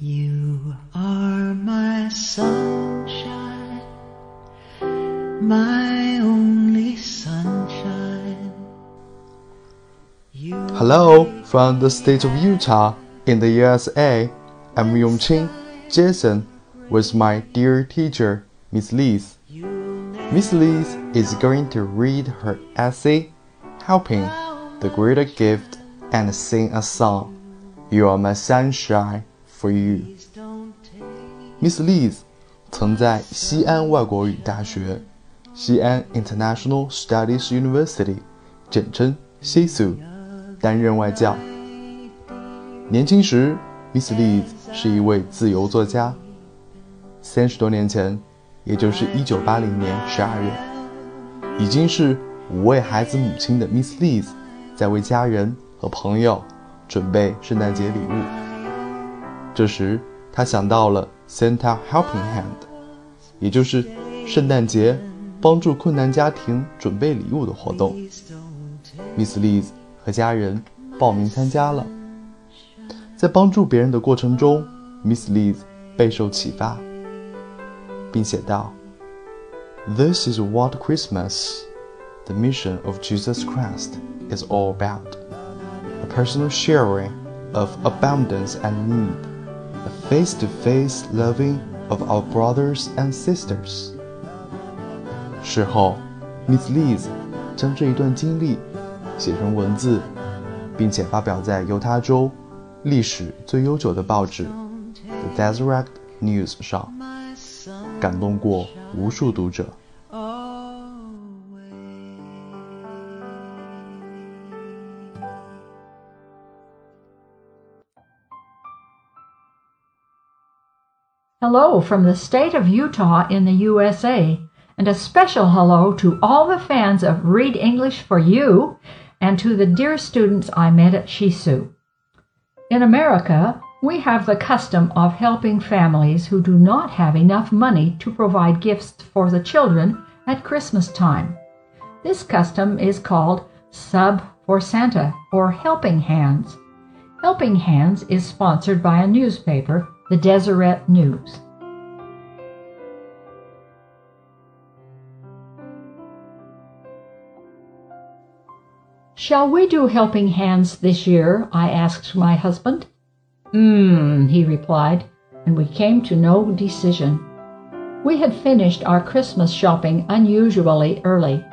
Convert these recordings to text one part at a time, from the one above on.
You are my sunshine, my only sunshine. Hello from the state of Utah in the USA. I'm Yongqing Jason with my dear teacher, Miss Liz. Miss Liz is going to read her essay, Helping the Greater Gift, and sing a song, You Are My Sunshine for You. Miss Liz 曾在西安外国语大学（西安 International Studies University），简称西苏，担任外教。年轻时，Miss Liz 是一位自由作家。三十多年前，也就是一九八零年十二月，已经是五位孩子母亲的 Miss Liz，在为家人和朋友准备圣诞节礼物。这时，他想到了 Santa Helping Hand，也就是圣诞节帮助困难家庭准备礼物的活动。Miss Liz 和家人报名参加了。在帮助别人的过程中，Miss Liz 备受启发，并写道：“This is what Christmas, the mission of Jesus Christ, is all about: a personal sharing of abundance and need, face-to-face loving of our brothers and sisters.” 事后，Miss Liz 将这一段经历写成文字，并且发表在犹他州历史最悠久的报纸《The Deseret News》上，感动过无数读者。Hello from the state of Utah in the USA, and a special hello to all the fans of Read English for You and to the dear students I met at Shisu. In America, we have the custom of helping families who do not have enough money to provide gifts for the children at Christmas time. This custom is called Sub for Santa or Helping Hands. Helping Hands is sponsored by a newspaper, the Deseret News. Shall we do Helping Hands this year? I asked my husband. Hmm, he replied, and we came to no decision. We had finished our Christmas shopping unusually early.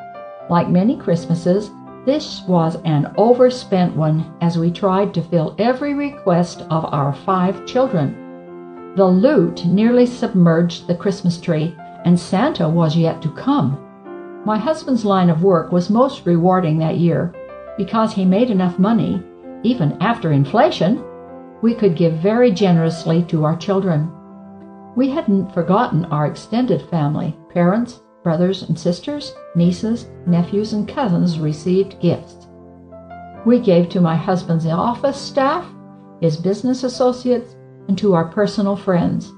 Like many Christmases, this was an overspent one as we tried to fill every request of our five children. The loot nearly submerged the Christmas tree, and Santa was yet to come. My husband's line of work was most rewarding that year because he made enough money, even after inflation, we could give very generously to our children. We hadn't forgotten our extended family parents, brothers and sisters, nieces, nephews, and cousins received gifts. We gave to my husband's office staff, his business associates, to our personal friends.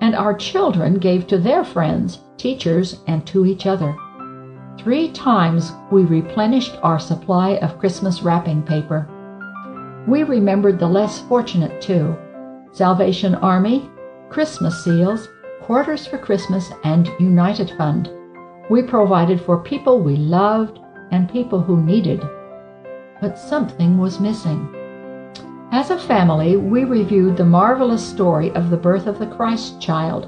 And our children gave to their friends, teachers, and to each other. Three times we replenished our supply of Christmas wrapping paper. We remembered the less fortunate too Salvation Army, Christmas seals, Quarters for Christmas, and United Fund. We provided for people we loved and people who needed. But something was missing. As a family, we reviewed the marvelous story of the birth of the Christ child.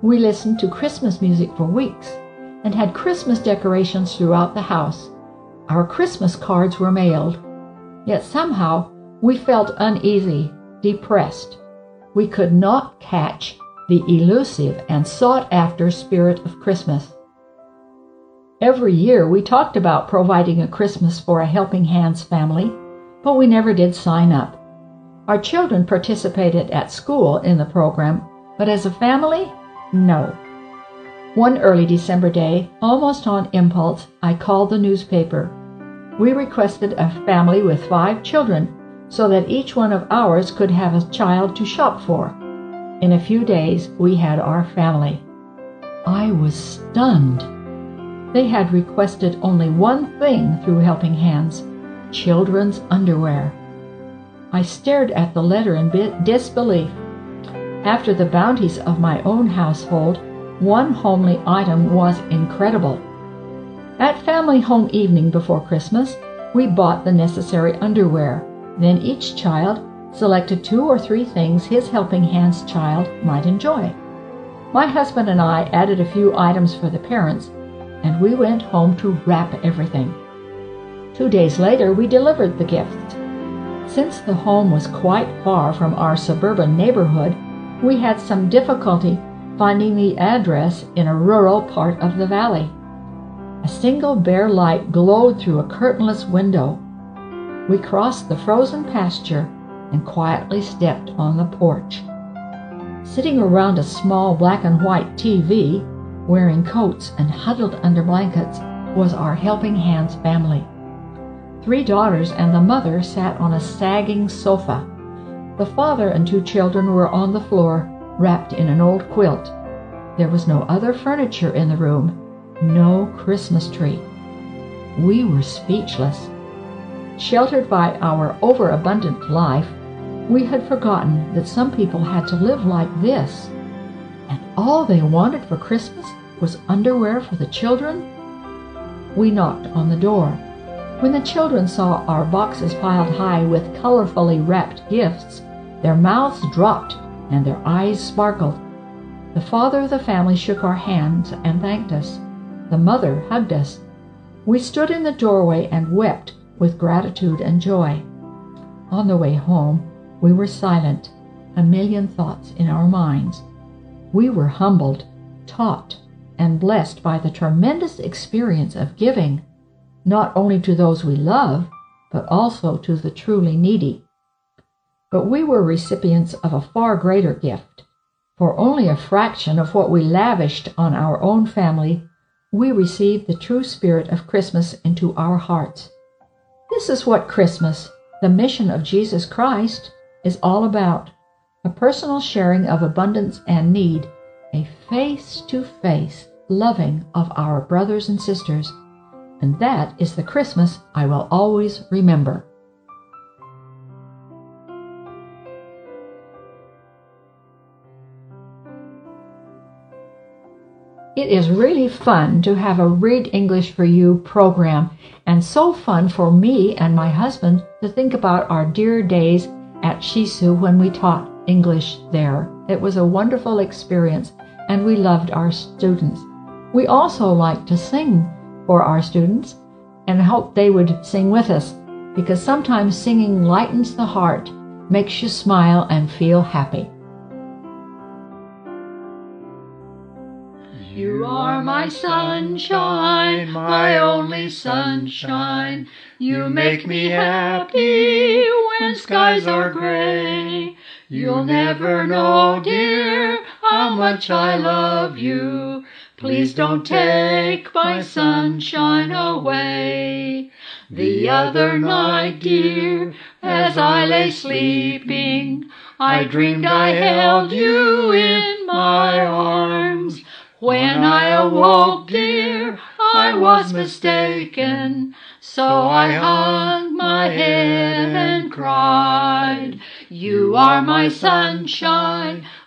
We listened to Christmas music for weeks and had Christmas decorations throughout the house. Our Christmas cards were mailed. Yet somehow we felt uneasy, depressed. We could not catch the elusive and sought after spirit of Christmas. Every year we talked about providing a Christmas for a Helping Hands family, but we never did sign up. Our children participated at school in the program, but as a family, no. One early December day, almost on impulse, I called the newspaper. We requested a family with five children so that each one of ours could have a child to shop for. In a few days, we had our family. I was stunned. They had requested only one thing through Helping Hands children's underwear. I stared at the letter in disbelief. After the bounties of my own household, one homely item was incredible. At family home evening before Christmas, we bought the necessary underwear. Then each child selected two or three things his helping hands child might enjoy. My husband and I added a few items for the parents, and we went home to wrap everything. Two days later, we delivered the gift. Since the home was quite far from our suburban neighborhood, we had some difficulty finding the address in a rural part of the valley. A single bare light glowed through a curtainless window. We crossed the frozen pasture and quietly stepped on the porch. Sitting around a small black and white TV, wearing coats and huddled under blankets, was our Helping Hands family. Three daughters and the mother sat on a sagging sofa. The father and two children were on the floor, wrapped in an old quilt. There was no other furniture in the room, no Christmas tree. We were speechless. Sheltered by our overabundant life, we had forgotten that some people had to live like this. And all they wanted for Christmas was underwear for the children? We knocked on the door. When the children saw our boxes piled high with colorfully wrapped gifts, their mouths dropped and their eyes sparkled. The father of the family shook our hands and thanked us. The mother hugged us. We stood in the doorway and wept with gratitude and joy. On the way home, we were silent, a million thoughts in our minds. We were humbled, taught, and blessed by the tremendous experience of giving, not only to those we love, but also to the truly needy. But we were recipients of a far greater gift. For only a fraction of what we lavished on our own family, we received the true spirit of Christmas into our hearts. This is what Christmas, the mission of Jesus Christ, is all about a personal sharing of abundance and need, a face to face loving of our brothers and sisters. And that is the Christmas I will always remember. It is really fun to have a Read English for You program, and so fun for me and my husband to think about our dear days at Shisu when we taught English there. It was a wonderful experience, and we loved our students. We also like to sing for our students and hope they would sing with us because sometimes singing lightens the heart, makes you smile, and feel happy. You are my sunshine, my only sunshine. You make me happy when skies are gray. You'll never know, dear, how much I love you. Please don't take my sunshine away. The other night, dear, as I lay sleeping, I dreamed I held you in my arms. When I awoke, dear, I was mistaken, so I hung my head and cried. You are my sunshine,